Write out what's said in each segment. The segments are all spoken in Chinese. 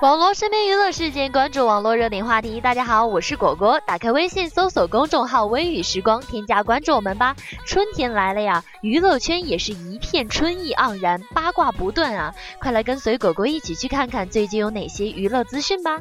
网络身边娱乐事件，关注网络热点话题。大家好，我是果果。打开微信，搜索公众号“微雨时光”，添加关注我们吧。春天来了呀，娱乐圈也是一片春意盎然，八卦不断啊！快来跟随果果一起去看看最近有哪些娱乐资讯吧。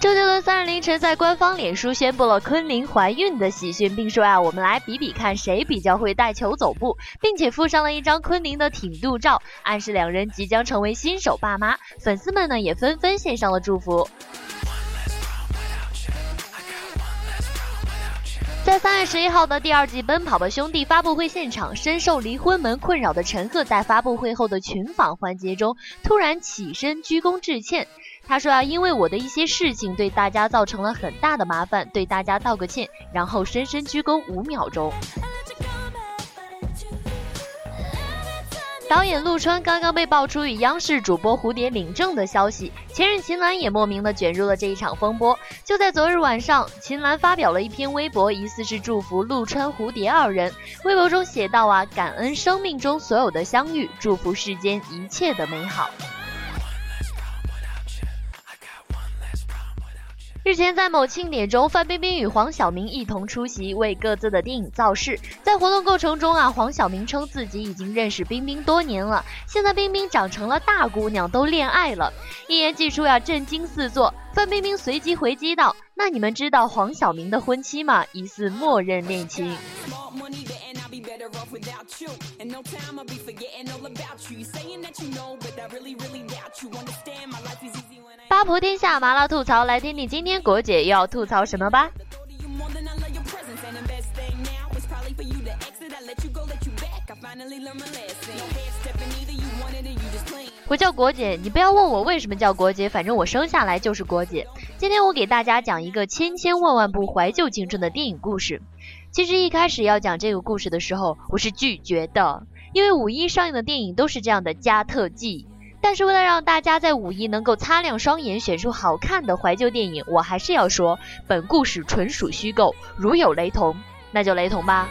周杰伦三日凌晨在官方脸书宣布了昆凌怀孕的喜讯，并说啊，我们来比比看谁比较会带球走步，并且附上了一张昆凌的挺肚照，暗示两人即将成为新手爸妈。粉丝们呢也纷纷献上了祝福。在三月十一号的第二季《奔跑吧兄弟》发布会现场，深受离婚门困扰的陈赫在发布会后的群访环节中，突然起身鞠躬致歉。他说啊，因为我的一些事情对大家造成了很大的麻烦，对大家道个歉，然后深深鞠躬五秒钟。导演陆川刚刚被爆出与央视主播蝴蝶领证的消息，前任秦岚也莫名的卷入了这一场风波。就在昨日晚上，秦岚发表了一篇微博，疑似是祝福陆川、蝴蝶二人。微博中写道啊，感恩生命中所有的相遇，祝福世间一切的美好。日前，在某庆典中，范冰冰与黄晓明一同出席，为各自的电影造势。在活动过程中啊，黄晓明称自己已经认识冰冰多年了，现在冰冰长成了大姑娘，都恋爱了。一言既出呀，震惊四座。范冰冰随即回击道：“那你们知道黄晓明的婚期吗？疑似默认恋情。”阿婆天下麻辣吐槽，来听听今天果姐又要吐槽什么吧。我叫果姐，你不要问我为什么叫果姐，反正我生下来就是果姐。今天我给大家讲一个千千万万部怀旧青春的电影故事。其实一开始要讲这个故事的时候，我是拒绝的，因为五一上映的电影都是这样的加特技。但是为了让大家在五一能够擦亮双眼，选出好看的怀旧电影，我还是要说，本故事纯属虚构，如有雷同，那就雷同吧。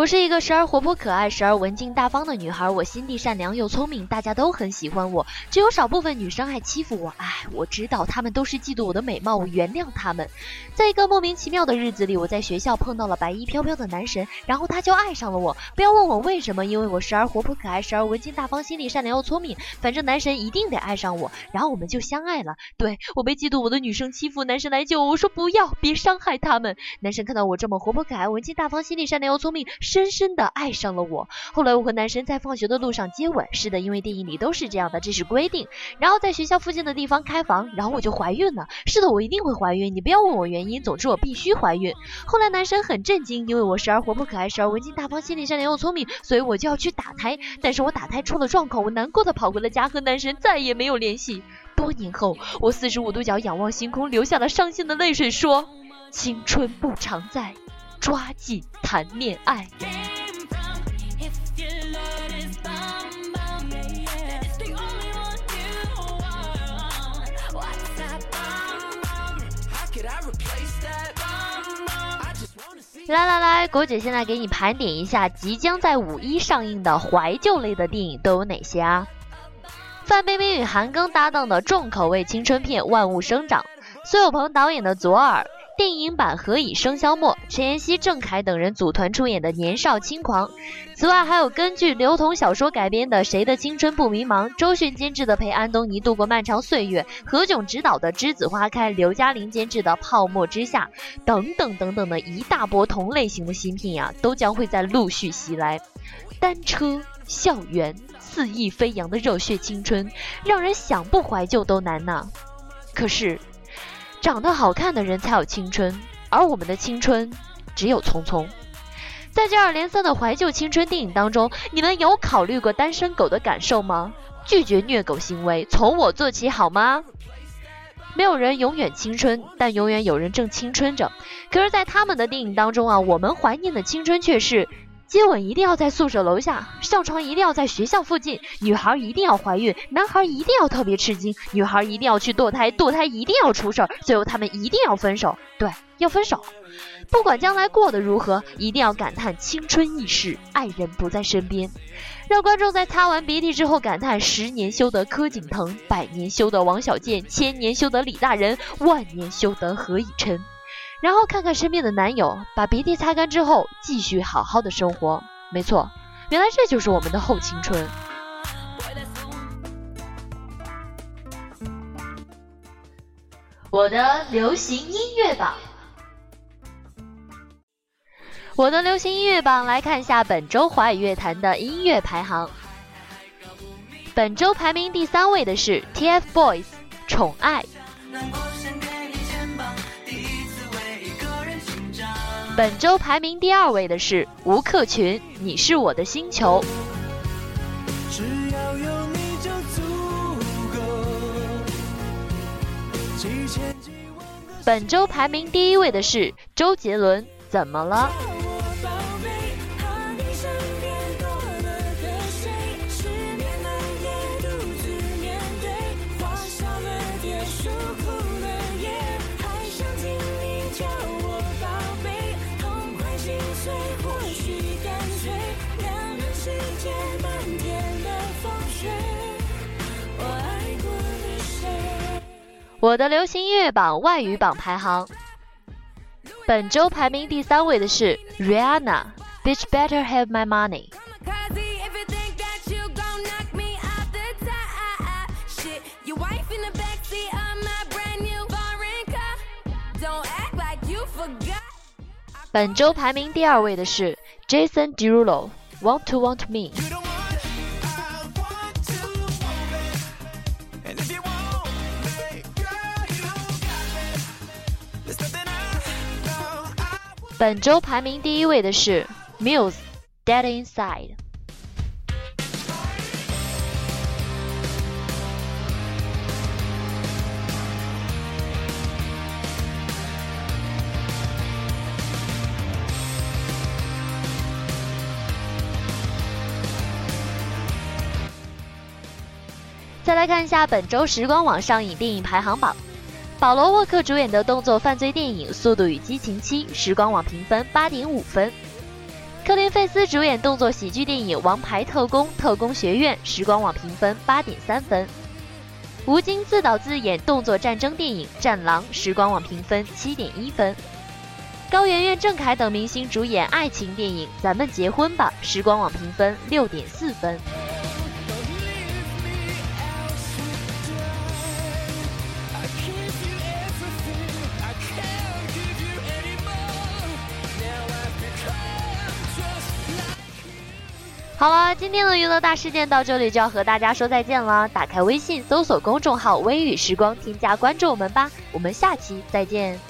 我是一个时而活泼可爱，时而文静大方的女孩。我心地善良又聪明，大家都很喜欢我。只有少部分女生爱欺负我。唉，我知道她们都是嫉妒我的美貌，我原谅她们。在一个莫名其妙的日子里，我在学校碰到了白衣飘飘的男神，然后他就爱上了我。不要问我为什么，因为我时而活泼可爱，时而文静大方，心地善良又聪明。反正男神一定得爱上我，然后我们就相爱了。对我被嫉妒我的女生欺负，男神来救我，我说不要，别伤害他们。男神看到我这么活泼可爱，文静大方，心地善良又聪明。深深的爱上了我。后来我和男神在放学的路上接吻，是的，因为电影里都是这样的，这是规定。然后在学校附近的地方开房，然后我就怀孕了。是的，我一定会怀孕，你不要问我原因，总之我必须怀孕。后来男神很震惊，因为我时而活泼可爱，时而文静大方，心地善良又聪明，所以我就要去打胎。但是我打胎出了状况，我难过的跑回了家，和男神再也没有联系。多年后，我四十五度角仰望星空，流下了伤心的泪水，说：青春不常在，抓紧谈恋爱。来来来，果姐现在给你盘点一下即将在五一上映的怀旧类的电影都有哪些啊？范冰冰与韩庚搭档的重口味青春片《万物生长》，苏有朋导演的《左耳》。电影版《何以笙箫默》，陈妍希、郑恺等人组团出演的《年少轻狂》。此外，还有根据刘同小说改编的《谁的青春不迷茫》，周迅监制的《陪安东尼度过漫长岁月》，何炅执导的《栀子花开》，刘嘉玲监制的《泡沫之夏》等等等等的一大波同类型的新片呀，都将会在陆续袭来。单车、校园、肆意飞扬的热血青春，让人想不怀旧都难呐。可是。长得好看的人才有青春，而我们的青春只有匆匆。在接二连三的怀旧青春电影当中，你们有考虑过单身狗的感受吗？拒绝虐狗行为，从我做起好吗？没有人永远青春，但永远有人正青春着。可是，在他们的电影当中啊，我们怀念的青春却是接吻一定要在宿舍楼下，上床一定要在学校附近，女孩一定要怀孕，男孩一定要特别吃惊，女孩一定要去堕胎，堕胎一定要出事儿，最后他们一定要分手。对，要分手。不管将来过得如何，一定要感叹青春易逝，爱人不在身边。让观众在擦完鼻涕之后感叹：十年修得柯景腾，百年修得王小贱，千年修得李大人，万年修得何以琛。然后看看身边的男友，把鼻涕擦干之后，继续好好的生活。没错，原来这就是我们的后青春。我的流行音乐榜，我的流行音乐榜，来看一下本周华语乐坛的音乐排行。本周排名第三位的是 TFBOYS《宠爱》。本周排名第二位的是吴克群，《你是我的星球》。本周排名第一位的是周杰伦，《怎么了》。我的流行音乐榜外语榜排行，本周排名第三位的是 Rihanna，《Bitch Better Have My Money》。本周排名第二位的是 Jason Derulo，《Want to Want Me》。本周排名第一位的是 Muse，《Dead Inside》。再来看一下本周时光网上影电影排行榜。保罗沃克主演的动作犯罪电影《速度与激情七》，时光网评分八点五分；克林费斯主演动作喜剧电影《王牌特工：特工学院》，时光网评分八点三分；吴京自导自演动作战争电影《战狼》，时光网评分七点一分；高圆圆、郑恺等明星主演爱情电影《咱们结婚吧》，时光网评分六点四分。好了，今天的娱乐大事件到这里就要和大家说再见了。打开微信，搜索公众号“微雨时光”，添加关注我们吧。我们下期再见。